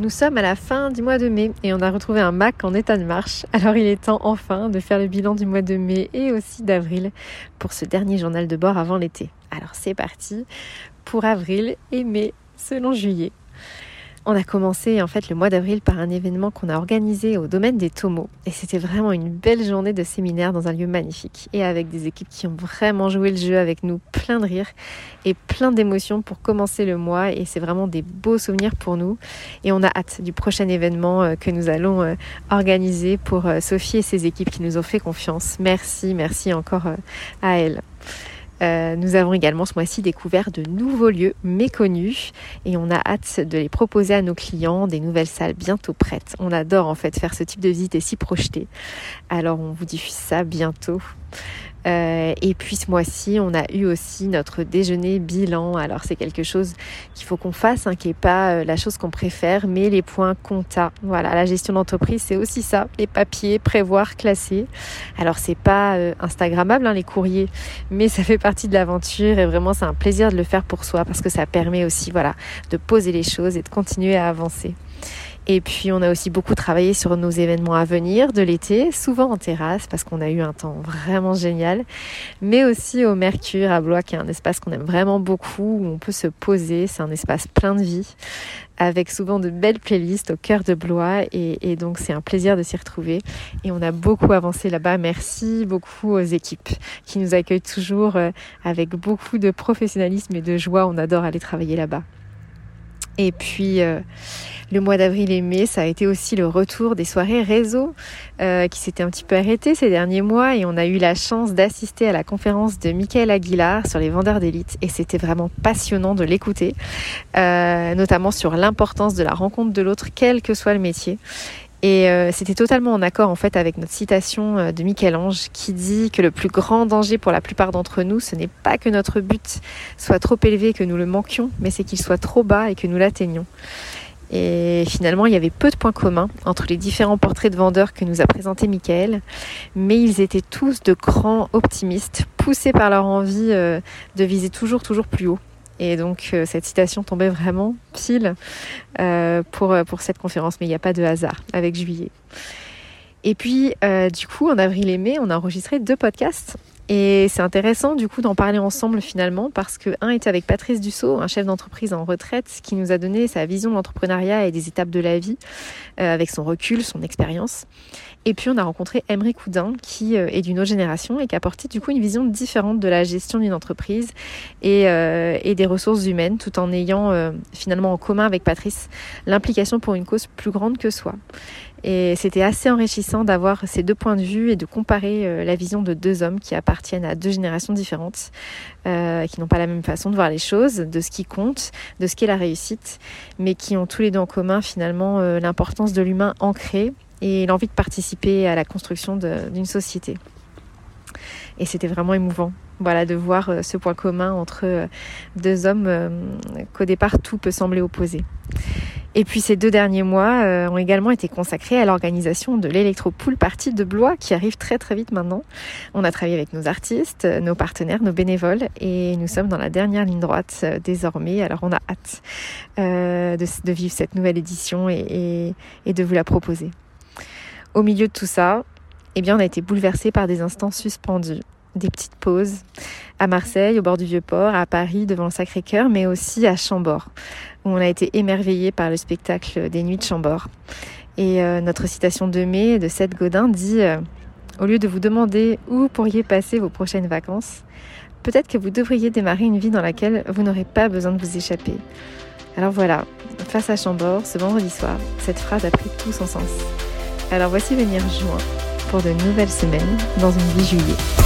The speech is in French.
Nous sommes à la fin du mois de mai et on a retrouvé un Mac en état de marche. Alors il est temps enfin de faire le bilan du mois de mai et aussi d'avril pour ce dernier journal de bord avant l'été. Alors c'est parti pour avril et mai selon juillet. On a commencé en fait le mois d'avril par un événement qu'on a organisé au domaine des Tomos et c'était vraiment une belle journée de séminaire dans un lieu magnifique et avec des équipes qui ont vraiment joué le jeu avec nous, plein de rires et plein d'émotions pour commencer le mois et c'est vraiment des beaux souvenirs pour nous et on a hâte du prochain événement euh, que nous allons euh, organiser pour euh, Sophie et ses équipes qui nous ont fait confiance. Merci, merci encore à elles. Euh, nous avons également ce mois-ci découvert de nouveaux lieux méconnus et on a hâte de les proposer à nos clients, des nouvelles salles bientôt prêtes. On adore en fait faire ce type de visite et s'y projeter. Alors on vous diffuse ça bientôt. Euh, et puis ce mois-ci, on a eu aussi notre déjeuner bilan. Alors c'est quelque chose qu'il faut qu'on fasse, hein, qui n'est pas euh, la chose qu'on préfère, mais les points compta. Voilà, la gestion d'entreprise, c'est aussi ça, les papiers, prévoir, classer. Alors c'est pas euh, Instagrammable hein, les courriers, mais ça fait partie de l'aventure et vraiment c'est un plaisir de le faire pour soi parce que ça permet aussi, voilà, de poser les choses et de continuer à avancer. Et puis on a aussi beaucoup travaillé sur nos événements à venir de l'été, souvent en terrasse parce qu'on a eu un temps vraiment génial, mais aussi au Mercure à Blois qui est un espace qu'on aime vraiment beaucoup où on peut se poser, c'est un espace plein de vie avec souvent de belles playlists au cœur de Blois et, et donc c'est un plaisir de s'y retrouver et on a beaucoup avancé là-bas. Merci beaucoup aux équipes qui nous accueillent toujours euh, avec beaucoup de professionnalisme et de joie. On adore aller travailler là-bas. Et puis euh, le mois d'avril et mai, ça a été aussi le retour des soirées réseau euh, qui s'étaient un petit peu arrêtées ces derniers mois et on a eu la chance d'assister à la conférence de Michael Aguilar sur les vendeurs d'élite et c'était vraiment passionnant de l'écouter, euh, notamment sur l'importance de la rencontre de l'autre, quel que soit le métier. Et euh, c'était totalement en accord en fait avec notre citation euh, de Michel-Ange qui dit que le plus grand danger pour la plupart d'entre nous, ce n'est pas que notre but soit trop élevé que nous le manquions, mais c'est qu'il soit trop bas et que nous l'atteignions. Et finalement, il y avait peu de points communs entre les différents portraits de vendeurs que nous a présentés Michael, mais ils étaient tous de grands optimistes, poussés par leur envie euh, de viser toujours, toujours plus haut. Et donc euh, cette citation tombait vraiment pile euh, pour, euh, pour cette conférence, mais il n'y a pas de hasard avec juillet. Et puis du coup, en avril et mai, on a enregistré deux podcasts. Et c'est intéressant du coup d'en parler ensemble finalement parce que un était avec Patrice Dussault, un chef d'entreprise en retraite, qui nous a donné sa vision de l'entrepreneuriat et des étapes de la vie avec son recul, son expérience. Et puis on a rencontré Emery Coudin qui euh, est d'une autre génération et qui a apporté du coup une vision différente de la gestion d'une entreprise et, euh, des ressources humaines tout en ayant euh, finalement en commun avec Patrice l'implication pour une cause plus grande que soi. Et c'était assez enrichissant d'avoir ces deux points de vue et de comparer la vision de deux hommes qui appartiennent à deux générations différentes, qui n'ont pas la même façon de voir les choses, de ce qui compte, de ce qu'est la réussite, mais qui ont tous les deux en commun finalement l'importance de l'humain ancré et l'envie de participer à la construction d'une société. Et c'était vraiment émouvant voilà, de voir euh, ce point commun entre euh, deux hommes euh, qu'au départ tout peut sembler opposé. Et puis ces deux derniers mois ont également été consacrés à l'organisation de l'Electropool Party de Blois qui arrive très très vite maintenant. On a travaillé avec nos artistes, nos partenaires, nos bénévoles et nous sommes dans la dernière ligne droite désormais. Alors on a hâte de, vivre cette nouvelle édition et de vous la proposer. Au milieu de tout ça, eh bien, on a été bouleversé par des instants suspendus, des petites pauses à Marseille, au bord du Vieux-Port, à Paris, devant le Sacré-Cœur, mais aussi à Chambord, où on a été émerveillé par le spectacle des Nuits de Chambord. Et euh, notre citation de mai de Seth Godin dit euh, Au lieu de vous demander où pourriez passer vos prochaines vacances, peut-être que vous devriez démarrer une vie dans laquelle vous n'aurez pas besoin de vous échapper. Alors voilà, face à Chambord, ce vendredi soir, cette phrase a pris tout son sens. Alors voici venir juin, pour de nouvelles semaines dans une vie juillet.